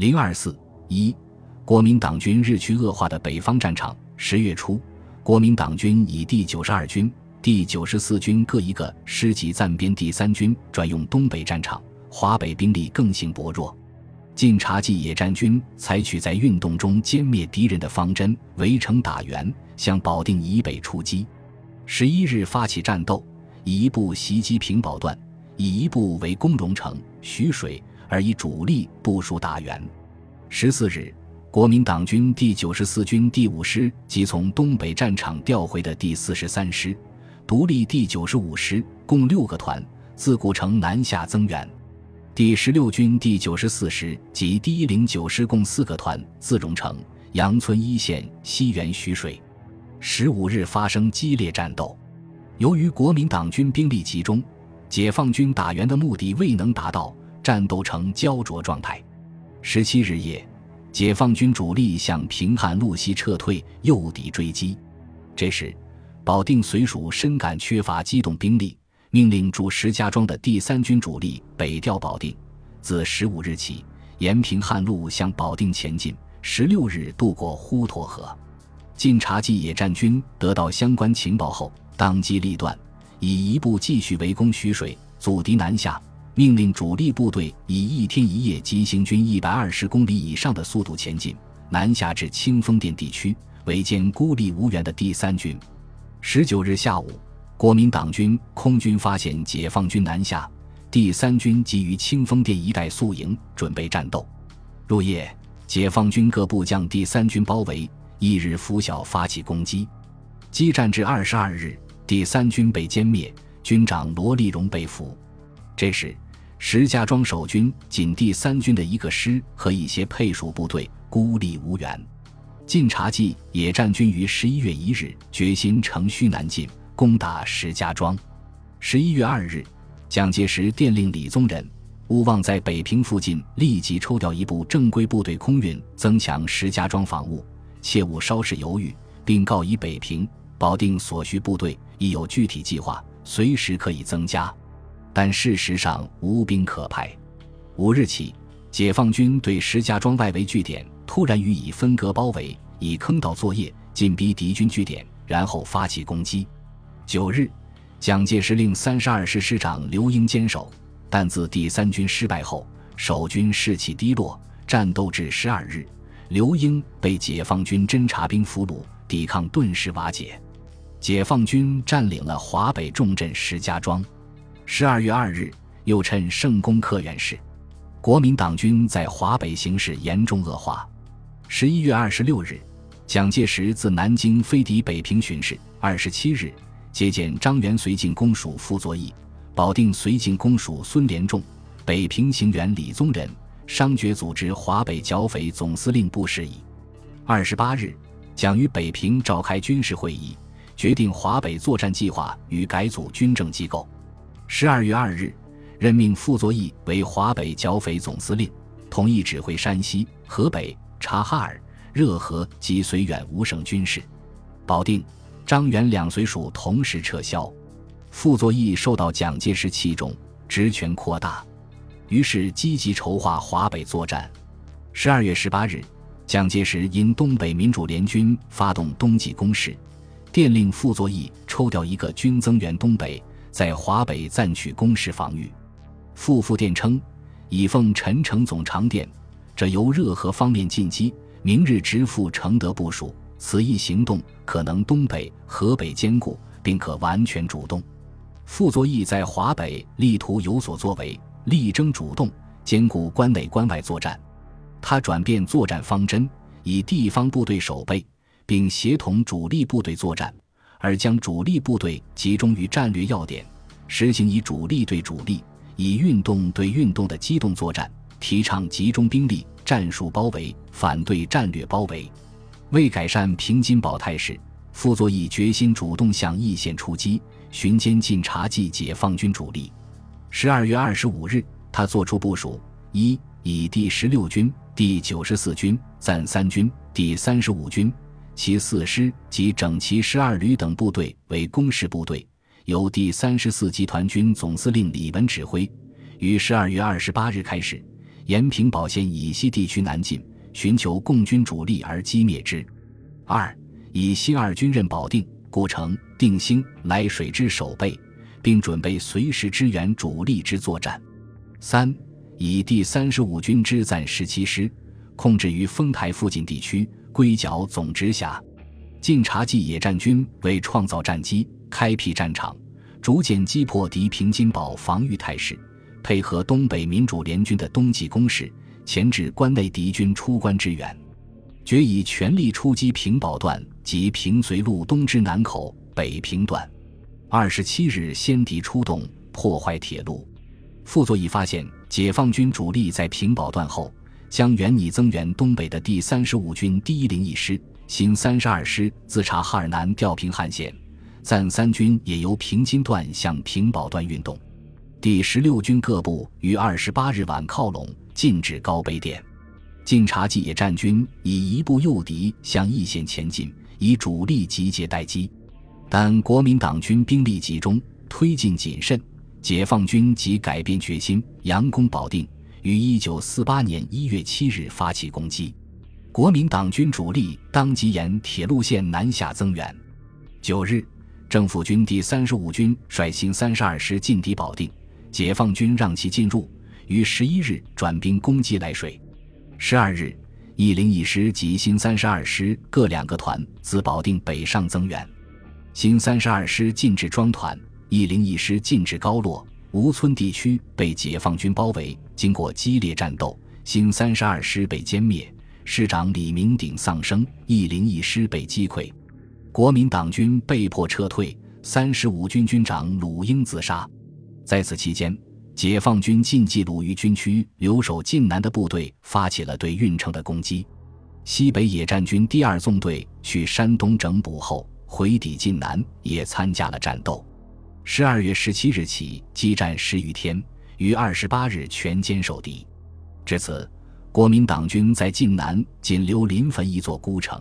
零二四一，国民党军日趋恶化的北方战场。十月初，国民党军以第九十二军、第九十四军各一个师级暂编第三军转用东北战场，华北兵力更性薄弱。晋察冀野战军采取在运动中歼灭敌人的方针，围城打援，向保定以北出击。十一日发起战斗，以一部袭击平保段，以一部围攻荣城、徐水，而以主力部署打援。十四日，国民党军第九十四军第五师及从东北战场调回的第四十三师、独立第九十五师共六个团，自古城南下增援。第十六军第九十四师及第一零九师共四个团自荣城、杨村一线西援徐水。十五日发生激烈战斗，由于国民党军兵力集中，解放军打援的目的未能达到，战斗呈焦灼状态。十七日夜，解放军主力向平汉路西撤退，诱敌追击。这时，保定绥署深感缺乏机动兵力。命令驻石家庄的第三军主力北调保定，自十五日起沿平汉路向保定前进，十六日渡过滹沱河。晋察冀野战军得到相关情报后，当机立断，以一部继续围攻徐水，阻敌南下。命令主力部队以一天一夜急行军一百二十公里以上的速度前进，南下至清风店地区，围歼孤立无援的第三军。十九日下午。国民党军空军发现解放军南下，第三军急于清风店一带宿营，准备战斗。入夜，解放军各部将第三军包围，翌日拂晓发起攻击，激战至二十二日，第三军被歼灭，军长罗立荣被俘。这时，石家庄守军仅第三军的一个师和一些配属部队孤立无援。晋察冀野战军于十一月一日决心乘虚南进。攻打石家庄。十一月二日，蒋介石电令李宗仁，勿忘在北平附近立即抽调一部正规部队空运，增强石家庄防务，切勿稍事犹豫，并告以北平、保定所需部队已有具体计划，随时可以增加。但事实上无兵可派。五日起，解放军对石家庄外围据点突然予以分割包围，以坑道作业，进逼敌军据点，然后发起攻击。九日，蒋介石令三十二师师长刘英坚守，但自第三军失败后，守军士气低落，战斗至十二日，刘英被解放军侦察兵俘虏，抵抗顿时瓦解。解放军占领了华北重镇石家庄。十二月二日，又趁盛攻克原市，国民党军在华北形势严重恶化。十一月二十六日，蒋介石自南京飞抵北平巡视。二十七日。接见张元绥靖公署傅作义、保定绥靖公署孙连仲、北平行员李宗仁，商决组织华北剿匪总司令部事宜。二十八日，蒋于北平召开军事会议，决定华北作战计划与改组军政机构。十二月二日，任命傅作义为华北剿匪总司令，同意指挥山西、河北、察哈尔、热河及绥远五省军事。保定。张元两绥署同时撤销，傅作义受到蒋介石器重，职权扩大，于是积极筹划华北作战。十二月十八日，蒋介石因东北民主联军发动冬季攻势，电令傅作义抽调一个军增援东北，在华北暂取攻势防御。傅复电称：“已奉陈诚总长电，这由热河方面进击，明日直赴承德部署。”此一行动可能东北、河北兼顾，并可完全主动。傅作义在华北力图有所作为，力争主动，兼顾关内关外作战。他转变作战方针，以地方部队守备，并协同主力部队作战，而将主力部队集中于战略要点，实行以主力对主力、以运动对运动的机动作战，提倡集中兵力、战术包围，反对战略包围。为改善平津保态势，傅作义决心主动向义县出击，寻歼晋察冀解放军主力。十二月二十五日，他作出部署：一、以第十六军、第九十四军、暂三军、第三十五军其四师及整齐十二旅等部队为攻势部队，由第三十四集团军总司令李文指挥。于十二月二十八日开始，沿平堡线以西地区南进，寻求共军主力而击灭之。二，以新二军任保定、故城、定兴、涞水之守备，并准备随时支援主力之作战。三，以第三十五军之暂十七师控制于丰台附近地区，归剿总直辖。晋察冀野战军为创造战机、开辟战场，逐渐击破敌平津堡防御态势，配合东北民主联军的冬季攻势，钳制关内敌军出关支援。决以全力出击平堡段及平绥路东之南口北平段。二十七日，先敌出动，破坏铁路。傅作义发现解放军主力在平堡段后，将原拟增援东北的第三十五军第一零一师、新三十二师自察哈尔南调平汉线，暂三军也由平津段向平堡段运动。第十六军各部于二十八日晚靠拢，进至高碑店。晋察冀野战军以一部诱敌向义县前进，以主力集结待机。但国民党军兵力集中，推进谨慎，解放军即改变决心，佯攻保定，于一九四八年一月七日发起攻击。国民党军主力当即沿铁路线南下增援。九日，政府军第三十五军率新三十二师进抵保定，解放军让其进入，于十一日转兵攻击涞水。十二日，一零一师及新三十二师各两个团自保定北上增援。新三十二师进至庄团，一零一师进至高洛、吴村地区，被解放军包围。经过激烈战斗，新三十二师被歼灭，师长李明鼎丧生，一零一师被击溃，国民党军被迫撤退。三十五军军长鲁英自杀。在此期间。解放军晋冀鲁豫军区留守晋南的部队发起了对运城的攻击。西北野战军第二纵队去山东整补后回抵晋南，也参加了战斗。十二月十七日起激战十余天，于二十八日全歼守敌。至此，国民党军在晋南仅留临汾一座孤城。